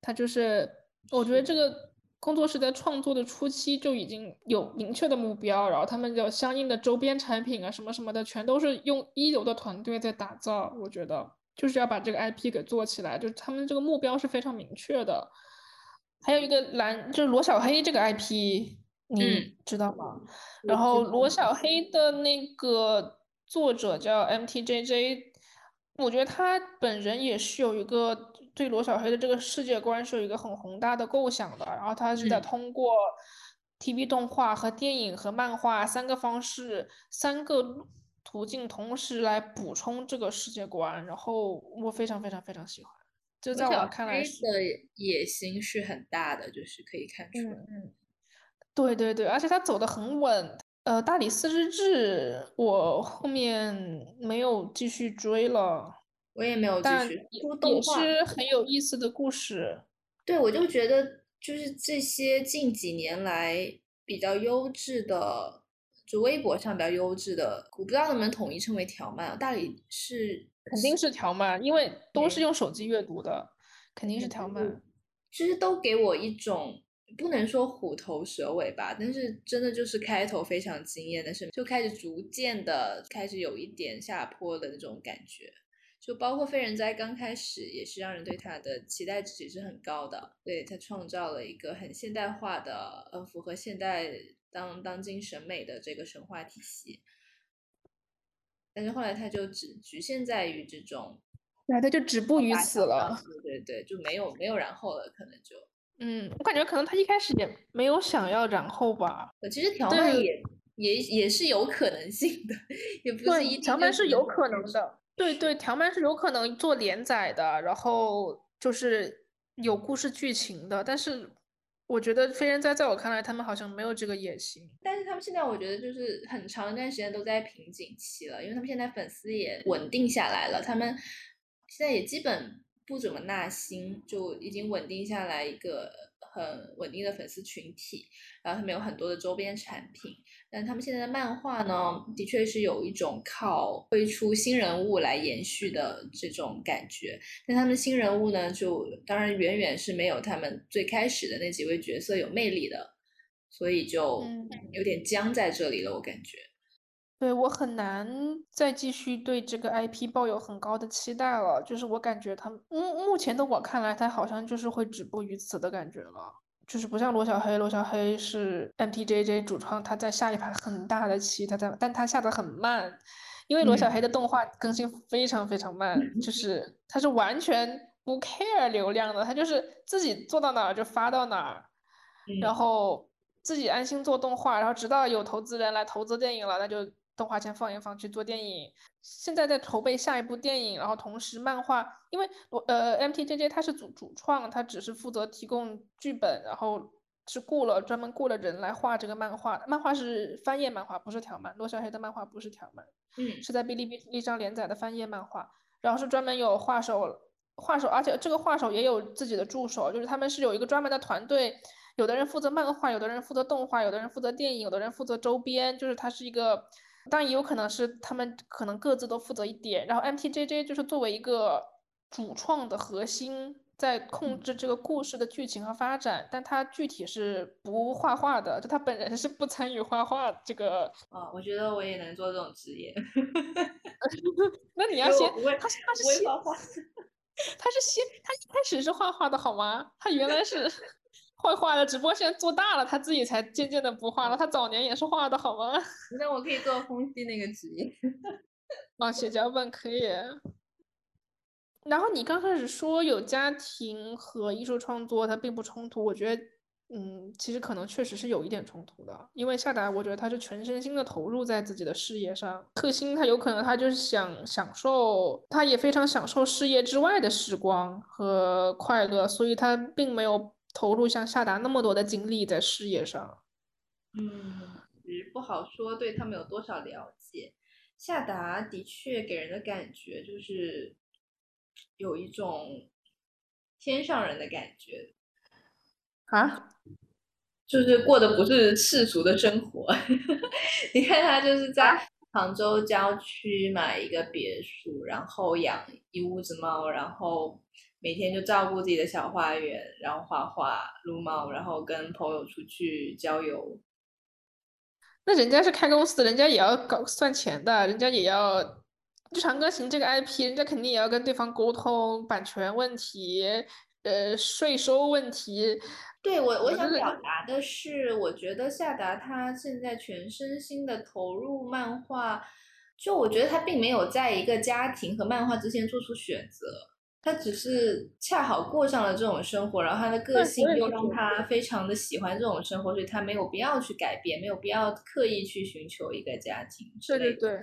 它就是，我觉得这个工作室在创作的初期就已经有明确的目标，然后他们有相应的周边产品啊什么什么的，全都是用一流的团队在打造。我觉得就是要把这个 IP 给做起来，就是他们这个目标是非常明确的。还有一个蓝，就是罗小黑这个 IP，你知道吗？然后罗小黑的那个作者叫 MTJJ，我觉得他本人也是有一个对罗小黑的这个世界观是有一个很宏大的构想的。然后他是在通过 TV 动画和电影和漫画三个方式、三个途径同时来补充这个世界观。然后我非常非常非常喜欢。就在我看来，的野心是很大的，就是可以看出来。嗯，对对对，而且他走的很稳。呃，大理寺日志我后面没有继续追了，我也没有继续。也是很有意思的故事。对，我就觉得就是这些近几年来比较优质的，就微博上比较优质的，我不知道能不能统一称为条漫。大理是。肯定是条漫，因为都是用手机阅读的，肯定是条漫。其实都给我一种不能说虎头蛇尾吧，但是真的就是开头非常惊艳，但是就开始逐渐的开始有一点下坡的那种感觉。就包括飞人哉刚开始也是让人对他的期待值也是很高的，对他创造了一个很现代化的，呃，符合现代当当今审美的这个神话体系。但是后来他就只局限在于这种，对，他就止步于此了。对对对，就没有没有然后了，可能就，嗯，我感觉可能他一开始也没有想要然后吧。其实条漫也也也是有可能性的，也不是一条漫是有可能的。对对，条漫是有可能做连载的，然后就是有故事剧情的，但是。我觉得飞人哉在我看来，他们好像没有这个野心。但是他们现在，我觉得就是很长一段时间都在瓶颈期了，因为他们现在粉丝也稳定下来了，他们现在也基本不怎么纳新，就已经稳定下来一个很稳定的粉丝群体。然后他们有很多的周边产品。但他们现在的漫画呢，的确是有一种靠推出新人物来延续的这种感觉。但他们新人物呢，就当然远远是没有他们最开始的那几位角色有魅力的，所以就有点僵在这里了。我感觉，对我很难再继续对这个 IP 抱有很高的期待了。就是我感觉他目目前的我看来，他好像就是会止步于此的感觉了。就是不像罗小黑，罗小黑是 MTJJ 主创，他在下一盘很大的棋，他在，但他下的很慢，因为罗小黑的动画更新非常非常慢，就 是他是完全不 care 流量的，他就是自己做到哪儿就发到哪儿，然后自己安心做动画，然后直到有投资人来投资电影了，那就。动画先放一放，去做电影。现在在筹备下一部电影，然后同时漫画，因为我呃 MTJJ 他是主主创，他只是负责提供剧本，然后是雇了专门雇了人来画这个漫画。漫画是翻页漫画，不是条漫。罗小黑的漫画不是条漫，嗯，是在哔哩哔哩上连载的翻页漫画。然后是专门有画手，画手，而且这个画手也有自己的助手，就是他们是有一个专门的团队，有的人负责漫画，有的人负责动画，有的人负责电影，有的人负责周边，就是它是一个。当然也有可能是他们可能各自都负责一点，然后 MTJJ 就是作为一个主创的核心在控制这个故事的剧情和发展，但他具体是不画画的，就他本人是不参与画画这个。啊，我觉得我也能做这种职业。那 你要先，他他是先画画，他是先，他一开始是画画的好吗？他原来是会画的，只不过现在做大了，他自己才渐渐的不画了。他早年也是画的好吗？那我可以做风夕那个职业。啊，写脚本可以。然后你刚开始说有家庭和艺术创作它并不冲突，我觉得，嗯，其实可能确实是有一点冲突的。因为夏达，我觉得他是全身心的投入在自己的事业上，克星他有可能他就是想享受，他也非常享受事业之外的时光和快乐，所以他并没有投入像夏达那么多的精力在事业上。嗯，也不好说对他们有多少了解。夏达的确给人的感觉就是。有一种天上人的感觉啊，就是过的不是世俗的生活。你看他就是在杭州郊区买一个别墅，然后养一屋子猫，然后每天就照顾自己的小花园，然后画画、撸猫，然后跟朋友出去郊游。那人家是开公司，人家也要搞算钱的，人家也要。就长歌行这个 IP，人家肯定也要跟对方沟通版权问题，呃，税收问题。对我，我想表达的是，我觉得夏达他现在全身心的投入漫画，就我觉得他并没有在一个家庭和漫画之间做出选择，他只是恰好过上了这种生活，然后他的个性又让他非常的喜欢这种生活，所以他没有必要去改变，没有必要刻意去寻求一个家庭。对对对。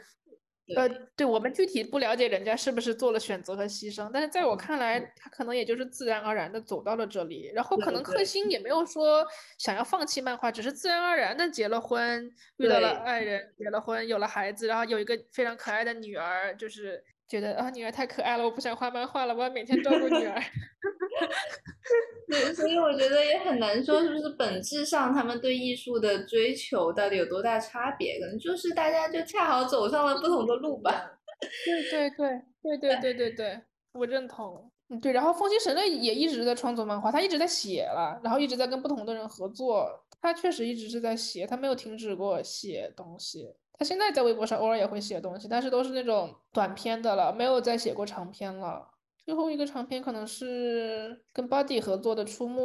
呃，对我们具体不了解人家是不是做了选择和牺牲，但是在我看来，他可能也就是自然而然的走到了这里，然后可能克星也没有说想要放弃漫画，只是自然而然的结了婚，遇到了爱人，结了婚，有了孩子，然后有一个非常可爱的女儿，就是觉得啊，女儿太可爱了，我不想画漫画了，我要每天照顾女儿。对，所以我觉得也很难说是不是本质上他们对艺术的追求到底有多大差别，可能就是大家就恰好走上了不同的路吧。对对对对对对对对，我认同。嗯，对。然后风心神类也一直在创作漫画，他一直在写了，然后一直在跟不同的人合作。他确实一直是在写，他没有停止过写东西。他现在在微博上偶尔也会写东西，但是都是那种短篇的了，没有再写过长篇了。最后一个长篇可能是跟 Body 合作的《出没》，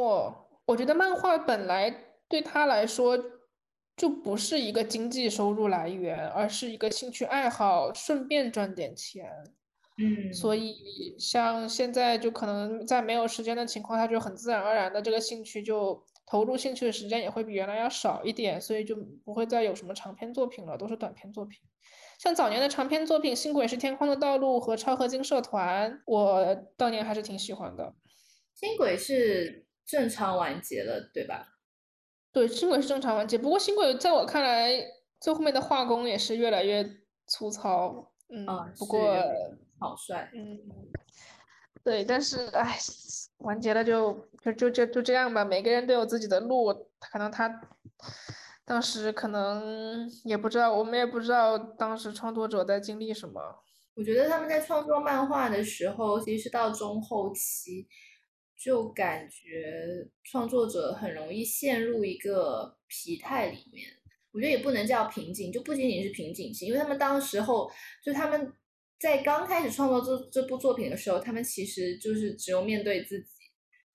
我觉得漫画本来对他来说就不是一个经济收入来源，而是一个兴趣爱好，顺便赚点钱。嗯，所以像现在就可能在没有时间的情况下，就很自然而然的这个兴趣就投入兴趣的时间也会比原来要少一点，所以就不会再有什么长篇作品了，都是短篇作品。像早年的长篇作品《星轨是天空的道路》和《超合金社团》，我当年还是挺喜欢的。星轨是正常完结了，对吧？对，星轨是正常完结。不过星轨在我看来，最后面的画工也是越来越粗糙。嗯，不过草率。嗯，对，但是唉，完结了就就就就就这样吧。每个人都有自己的路，可能他。当时可能也不知道，我们也不知道当时创作者在经历什么。我觉得他们在创作漫画的时候，其实到中后期，就感觉创作者很容易陷入一个疲态里面。我觉得也不能叫瓶颈，就不仅仅是瓶颈期，因为他们当时候就他们在刚开始创作这这部作品的时候，他们其实就是只有面对自己。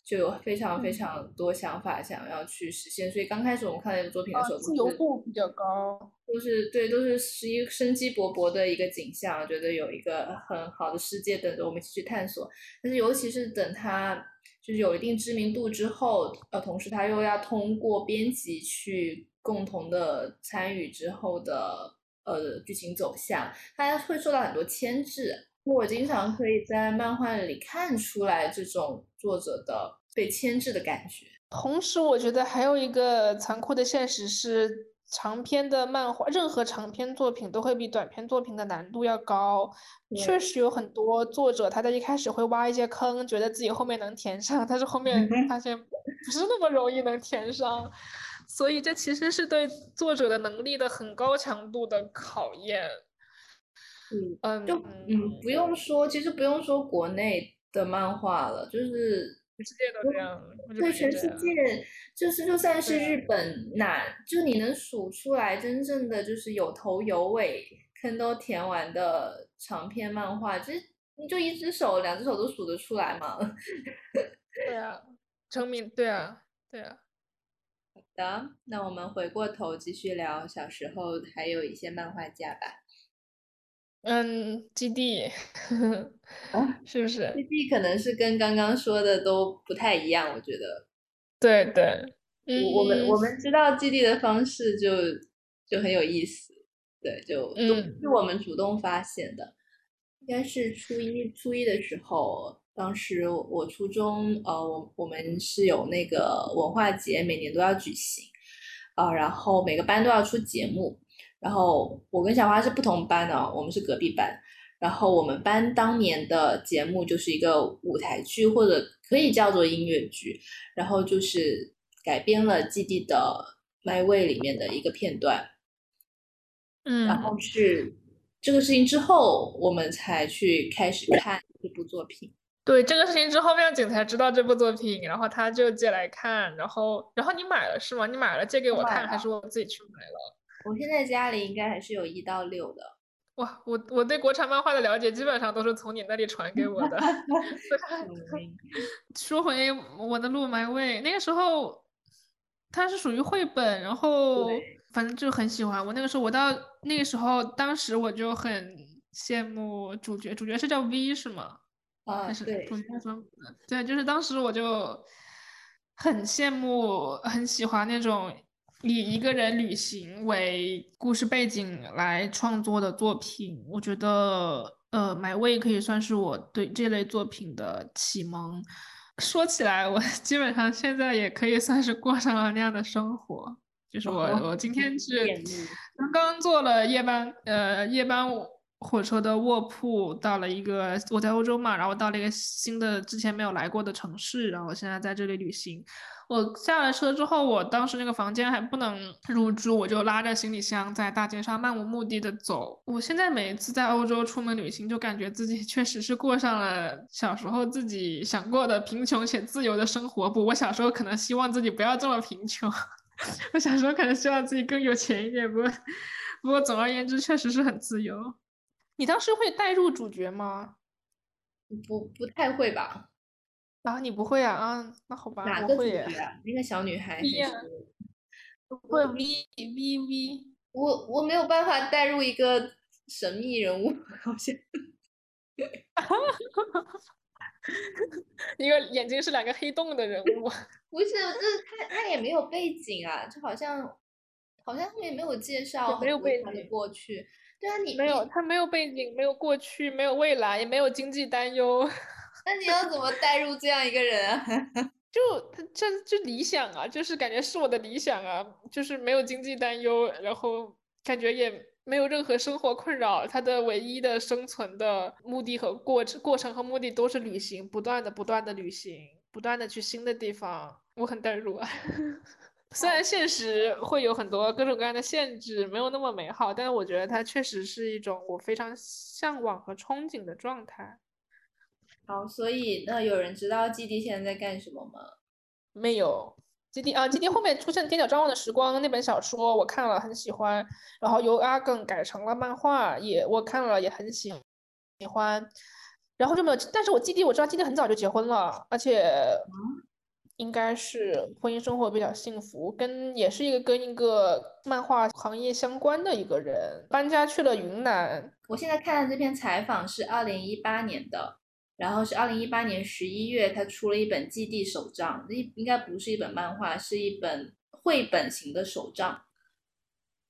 就有非常非常多想法想要去实现，所以刚开始我们看那部作品的时候，自由度比较高，都是对，都是是一生机勃勃的一个景象，觉得有一个很好的世界等着我们一起去探索。但是尤其是等他就是有一定知名度之后，呃，同时他又要通过编辑去共同的参与之后的呃剧情走向，它会受到很多牵制。我经常可以在漫画里看出来这种作者的被牵制的感觉。同时，我觉得还有一个残酷的现实是，长篇的漫画，任何长篇作品都会比短篇作品的难度要高。确实有很多作者，他在一开始会挖一些坑，觉得自己后面能填上，但是后面发现不是那么容易能填上。所以，这其实是对作者的能力的很高强度的考验。嗯，就嗯，不用说，其实不用说国内的漫画了，就是全世界都这样。对，全世界就是就算是日本，哪就你能数出来真正的就是有头有尾，坑都填完的长篇漫画，其实你就一只手、两只手都数得出来嘛？对啊，成名，对啊，对啊。好的，那我们回过头继续聊小时候还有一些漫画家吧。嗯，基地，啊是不是？基地可能是跟刚刚说的都不太一样，我觉得。对对，我我们我们知道基地的方式就就很有意思，对，就都是我们主动发现的。应该是初一初一的时候，当时我初中，呃，我我们是有那个文化节，每年都要举行，啊，然后每个班都要出节目。然后我跟小花是不同班的，我们是隔壁班。然后我们班当年的节目就是一个舞台剧，或者可以叫做音乐剧，然后就是改编了《基地的 My Way》里面的一个片段。嗯，然后是这个事情之后，我们才去开始看这部作品。对这个事情之后，妙景才知道这部作品，然后他就借来看，然后然后你买了是吗？你买了借给我看，还是我自己去买了？我现在家里应该还是有一到六的。哇，我我对国产漫画的了解基本上都是从你那里传给我的。说回我的路埋位，那个时候它是属于绘本，然后反正就很喜欢。我那个时候，我到那个时候，当时我就很羡慕主角，主角是叫 V 是吗？啊，对。对，就是当时我就很羡慕，很喜欢那种。以一个人旅行为故事背景来创作的作品，我觉得，呃，My Way 可以算是我对这类作品的启蒙。说起来，我 基本上现在也可以算是过上了那样的生活。就是我，我今天是刚刚做了夜班，呃，夜班火车的卧铺，到了一个我在欧洲嘛，然后到了一个新的之前没有来过的城市，然后现在在这里旅行。我下了车之后，我当时那个房间还不能入住，我就拉着行李箱在大街上漫无目的的走。我现在每一次在欧洲出门旅行，就感觉自己 确实是过上了小时候自己想过的贫穷且自由的生活。不，我小时候可能希望自己不要这么贫穷，我小时候可能希望自己更有钱一点。不过，不过总而言之，确实是很自由。你当时会带入主角吗？不，不太会吧。啊，你不会啊？啊，那好吧，哪个主角啊？那个小女孩还是？不会 V V V，我我没有办法带入一个神秘人物，好像。一个眼睛是两个黑洞的人物。不是，这他他也没有背景啊，就好像好像后面没有介绍没有背景过去。对啊，你没有他没有背景，没有过去，没有未来，也没有经济担忧。那你要怎么带入这样一个人啊？就他这就理想啊，就是感觉是我的理想啊，就是没有经济担忧，然后感觉也没有任何生活困扰，他的唯一的生存的目的和过程过程和目的都是旅行，不断的不断的旅行，不断的去新的地方，我很代入啊。虽然现实会有很多各种各样的限制，没有那么美好，但是我觉得它确实是一种我非常向往和憧憬的状态。好，所以那有人知道基地现在在干什么吗？没有，基地啊，基地后面出现《踮脚张望的时光》那本小说，我看了很喜欢，然后由阿耿改成了漫画，也我看了也很喜喜欢，然后就没有。但是我基地我知道基地很早就结婚了，而且应该是婚姻生活比较幸福，跟也是一个跟一个漫画行业相关的一个人，搬家去了云南。我现在看的这篇采访是二零一八年的。然后是二零一八年十一月，他出了一本《基地手账》，这应该不是一本漫画，是一本绘本型的手账。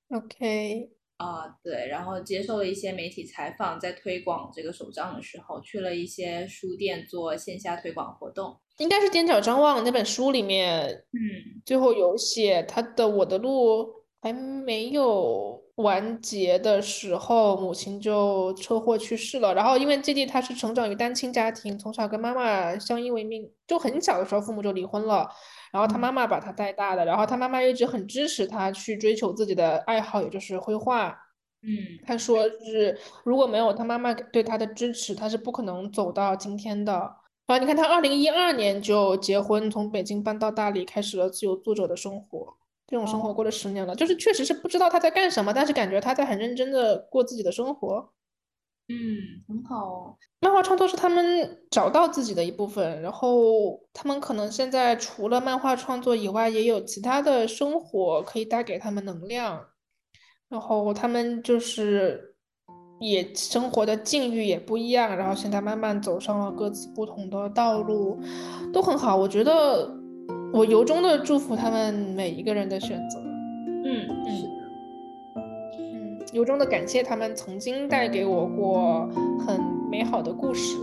OK，啊，对，然后接受了一些媒体采访，在推广这个手账的时候，去了一些书店做线下推广活动。应该是《踮脚张望》那本书里面，嗯，最后有写他的《我的路》还没有。完结的时候，母亲就车祸去世了。然后，因为弟弟他是成长于单亲家庭，从小跟妈妈相依为命，就很小的时候父母就离婚了。然后他妈妈把他带大的，然后他妈妈一直很支持他去追求自己的爱好，也就是绘画。嗯，他说是如果没有他妈妈对他的支持，他是不可能走到今天的。啊，你看他二零一二年就结婚，从北京搬到大理，开始了自由作者的生活。这种生活过了十年了，就是确实是不知道他在干什么，但是感觉他在很认真的过自己的生活。嗯，很好。漫画创作是他们找到自己的一部分，然后他们可能现在除了漫画创作以外，也有其他的生活可以带给他们能量。然后他们就是也生活的境遇也不一样，然后现在慢慢走上了各自不同的道路，都很好。我觉得我由衷的祝福他们每一个人的选择。嗯嗯嗯。由衷的感谢他们曾经带给我过很美好的故事。